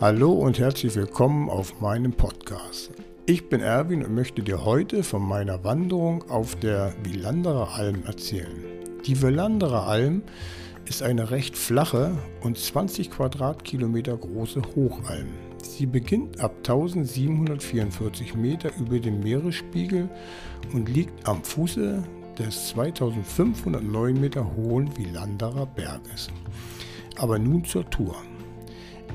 Hallo und herzlich willkommen auf meinem Podcast. Ich bin Erwin und möchte dir heute von meiner Wanderung auf der Wielanderer Alm erzählen. Die Wielanderer Alm ist eine recht flache und 20 Quadratkilometer große Hochalm. Sie beginnt ab 1744 Meter über dem Meeresspiegel und liegt am Fuße des 2509 Meter hohen Wielanderer Berges. Aber nun zur Tour.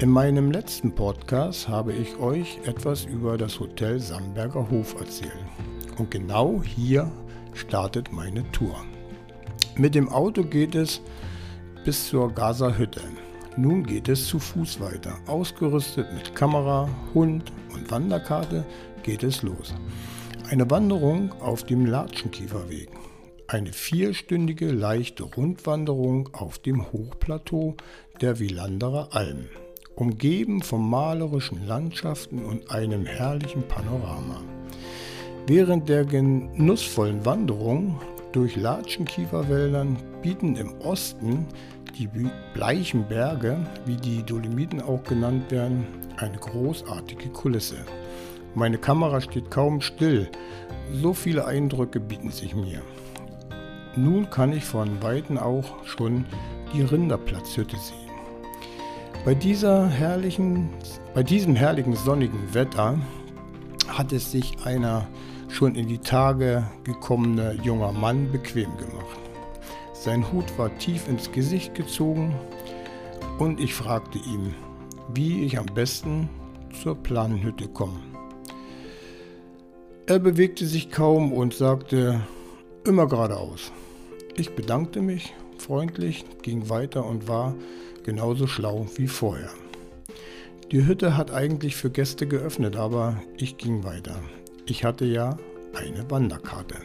In meinem letzten Podcast habe ich euch etwas über das Hotel Samberger Hof erzählt. Und genau hier startet meine Tour. Mit dem Auto geht es bis zur Gaza Hütte. Nun geht es zu Fuß weiter. Ausgerüstet mit Kamera, Hund und Wanderkarte geht es los. Eine Wanderung auf dem Latschenkieferweg. Eine vierstündige leichte Rundwanderung auf dem Hochplateau der Wielanderer Alm, umgeben von malerischen Landschaften und einem herrlichen Panorama. Während der genussvollen Wanderung durch Latschenkieferwäldern bieten im Osten die bleichen Berge, wie die Dolomiten auch genannt werden, eine großartige Kulisse. Meine Kamera steht kaum still, so viele Eindrücke bieten sich mir. Nun kann ich von Weitem auch schon die Rinderplatzhütte sehen. Bei, dieser herrlichen, bei diesem herrlichen sonnigen Wetter hat es sich einer schon in die Tage gekommene junger Mann bequem gemacht. Sein Hut war tief ins Gesicht gezogen und ich fragte ihn, wie ich am besten zur Planenhütte komme. Er bewegte sich kaum und sagte, immer geradeaus. Ich bedankte mich freundlich, ging weiter und war genauso schlau wie vorher. Die Hütte hat eigentlich für Gäste geöffnet, aber ich ging weiter. Ich hatte ja eine Wanderkarte.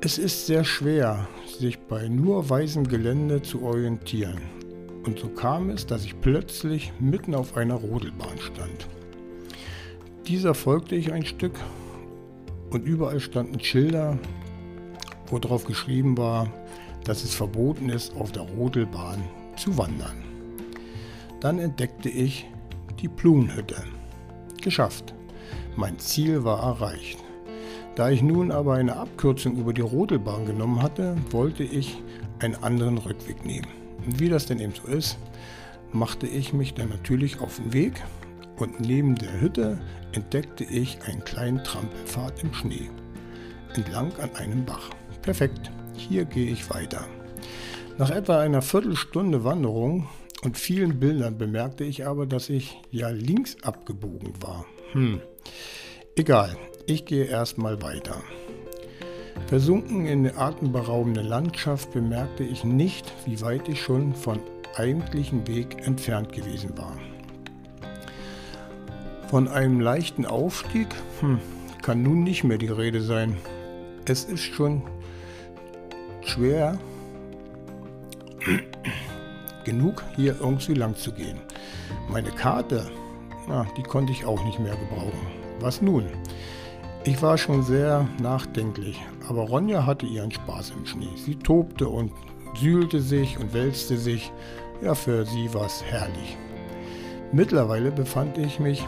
Es ist sehr schwer, sich bei nur weißem Gelände zu orientieren. Und so kam es, dass ich plötzlich mitten auf einer Rodelbahn stand. Dieser folgte ich ein Stück und überall standen Schilder, wo drauf geschrieben war, dass es verboten ist, auf der Rodelbahn zu wandern. Dann entdeckte ich die Blumenhütte. Geschafft. Mein Ziel war erreicht. Da ich nun aber eine Abkürzung über die Rodelbahn genommen hatte, wollte ich einen anderen Rückweg nehmen. Und wie das denn eben so ist, machte ich mich dann natürlich auf den Weg und neben der Hütte entdeckte ich einen kleinen Trampelpfad im Schnee, entlang an einem Bach. Perfekt, hier gehe ich weiter. Nach etwa einer Viertelstunde Wanderung und vielen Bildern bemerkte ich aber, dass ich ja links abgebogen war. Hm, egal, ich gehe erstmal weiter. Versunken in der atemberaubenden Landschaft bemerkte ich nicht, wie weit ich schon vom eigentlichen Weg entfernt gewesen war. Von einem leichten Aufstieg hm, kann nun nicht mehr die Rede sein. Es ist schon schwer genug, hier irgendwie lang zu gehen. Meine Karte, na, die konnte ich auch nicht mehr gebrauchen. Was nun? Ich war schon sehr nachdenklich, aber Ronja hatte ihren Spaß im Schnee. Sie tobte und sühlte sich und wälzte sich. Ja, für sie war es herrlich. Mittlerweile befand ich mich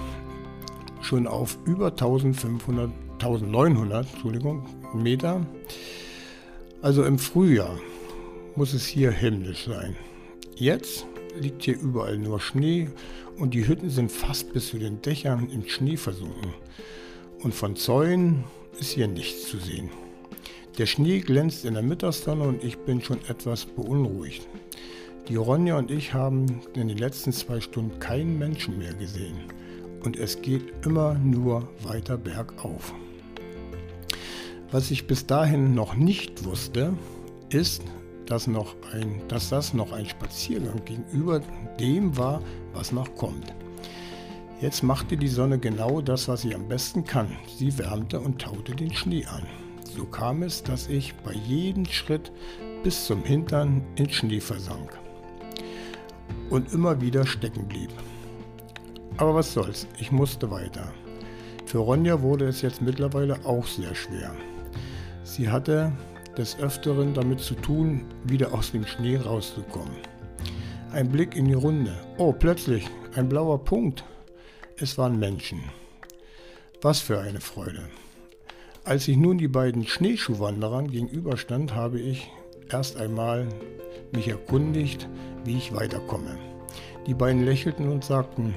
schon auf über 1500, 1900 Entschuldigung, Meter. Also im Frühjahr muss es hier himmlisch sein. Jetzt liegt hier überall nur Schnee und die Hütten sind fast bis zu den Dächern im Schnee versunken und von Zäunen ist hier nichts zu sehen. Der Schnee glänzt in der Mittagssonne und ich bin schon etwas beunruhigt. Die Ronja und ich haben in den letzten zwei Stunden keinen Menschen mehr gesehen und es geht immer nur weiter bergauf. Was ich bis dahin noch nicht wusste, ist, dass, noch ein, dass das noch ein Spaziergang gegenüber dem war, was noch kommt. Jetzt machte die Sonne genau das, was sie am besten kann. Sie wärmte und taute den Schnee an. So kam es, dass ich bei jedem Schritt bis zum Hintern in Schnee versank und immer wieder stecken blieb. Aber was soll's, ich musste weiter. Für Ronja wurde es jetzt mittlerweile auch sehr schwer. Sie hatte des Öfteren damit zu tun, wieder aus dem Schnee rauszukommen. Ein Blick in die Runde. Oh, plötzlich ein blauer Punkt. Es waren Menschen. Was für eine Freude. Als ich nun die beiden Schneeschuhwanderern gegenüberstand, habe ich erst einmal mich erkundigt, wie ich weiterkomme. Die beiden lächelten und sagten,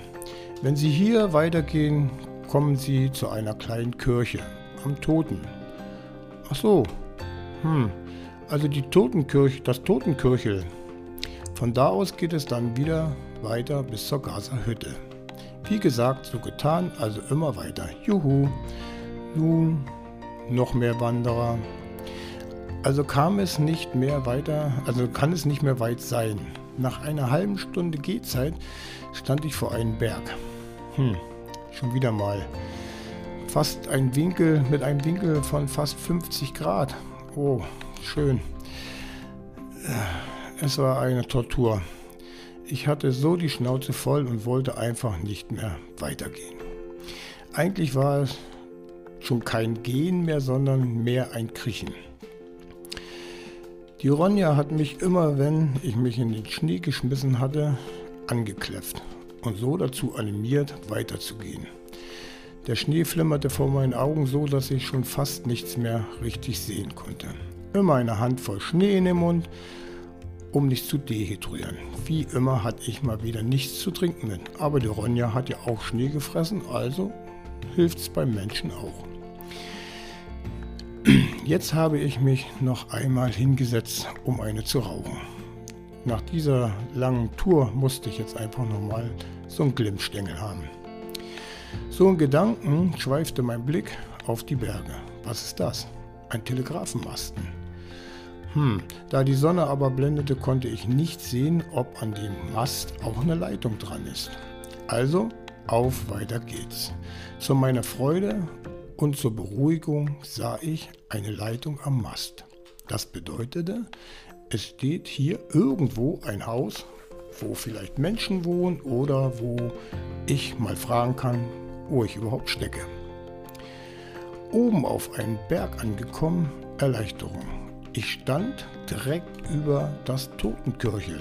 wenn Sie hier weitergehen, kommen Sie zu einer kleinen Kirche am Toten. Ach so, hm, also die Totenkirche, das Totenkirchel. Von da aus geht es dann wieder weiter bis zur Gaza-Hütte. Wie gesagt, so getan, also immer weiter. Juhu. Nun noch mehr Wanderer. Also kam es nicht mehr weiter, also kann es nicht mehr weit sein. Nach einer halben Stunde Gehzeit stand ich vor einem Berg. Hm, schon wieder mal. Fast ein Winkel mit einem Winkel von fast 50 Grad. Oh, schön. Es war eine Tortur. Ich hatte so die Schnauze voll und wollte einfach nicht mehr weitergehen. Eigentlich war es schon kein Gehen mehr, sondern mehr ein Kriechen. Die Ronja hat mich immer, wenn ich mich in den Schnee geschmissen hatte, angekläfft und so dazu animiert, weiterzugehen. Der Schnee flimmerte vor meinen Augen so, dass ich schon fast nichts mehr richtig sehen konnte. Immer eine Handvoll Schnee in den Mund, um nicht zu dehydrieren. Wie immer hatte ich mal wieder nichts zu trinken mit. Aber die Ronja hat ja auch Schnee gefressen, also hilft es beim Menschen auch. Jetzt habe ich mich noch einmal hingesetzt, um eine zu rauchen. Nach dieser langen Tour musste ich jetzt einfach nochmal so einen Glimmstängel haben. So ein Gedanken schweifte mein Blick auf die Berge. Was ist das? Ein Telegrafenmasten. Hm, da die Sonne aber blendete, konnte ich nicht sehen, ob an dem Mast auch eine Leitung dran ist. Also auf, weiter geht's. Zu meiner Freude und zur Beruhigung sah ich eine Leitung am Mast. Das bedeutete, es steht hier irgendwo ein Haus, wo vielleicht Menschen wohnen oder wo ich mal fragen kann, wo ich überhaupt stecke. Oben auf einen Berg angekommen, Erleichterung. Ich stand direkt über das Totenkirchel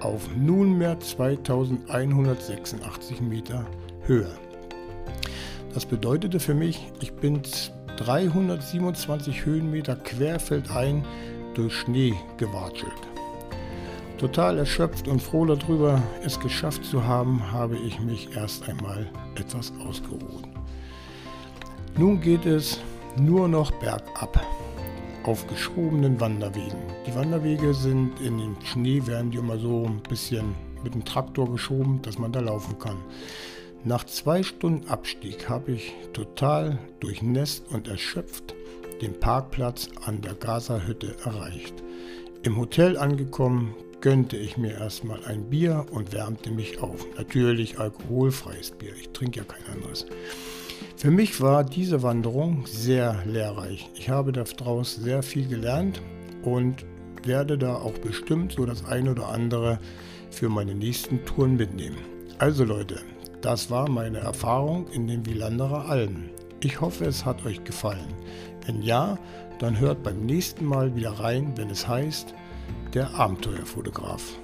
auf nunmehr 2186 Meter Höhe. Das bedeutete für mich, ich bin 327 Höhenmeter querfeldein durch Schnee gewatschelt. Total erschöpft und froh darüber, es geschafft zu haben, habe ich mich erst einmal etwas ausgeruht. Nun geht es nur noch bergab auf geschobenen Wanderwegen. Die Wanderwege sind in den Schnee, werden die immer so ein bisschen mit dem Traktor geschoben, dass man da laufen kann. Nach zwei Stunden Abstieg habe ich total durchnässt und erschöpft den Parkplatz an der Gaza-Hütte erreicht. Im Hotel angekommen, gönnte ich mir erstmal ein Bier und wärmte mich auf. Natürlich alkoholfreies Bier, ich trinke ja kein anderes. Für mich war diese Wanderung sehr lehrreich. Ich habe daraus sehr viel gelernt und werde da auch bestimmt so das eine oder andere für meine nächsten Touren mitnehmen. Also Leute, das war meine Erfahrung in den Wielanderer Almen. Ich hoffe, es hat euch gefallen. Wenn ja, dann hört beim nächsten Mal wieder rein, wenn es heißt, der Abenteuerfotograf.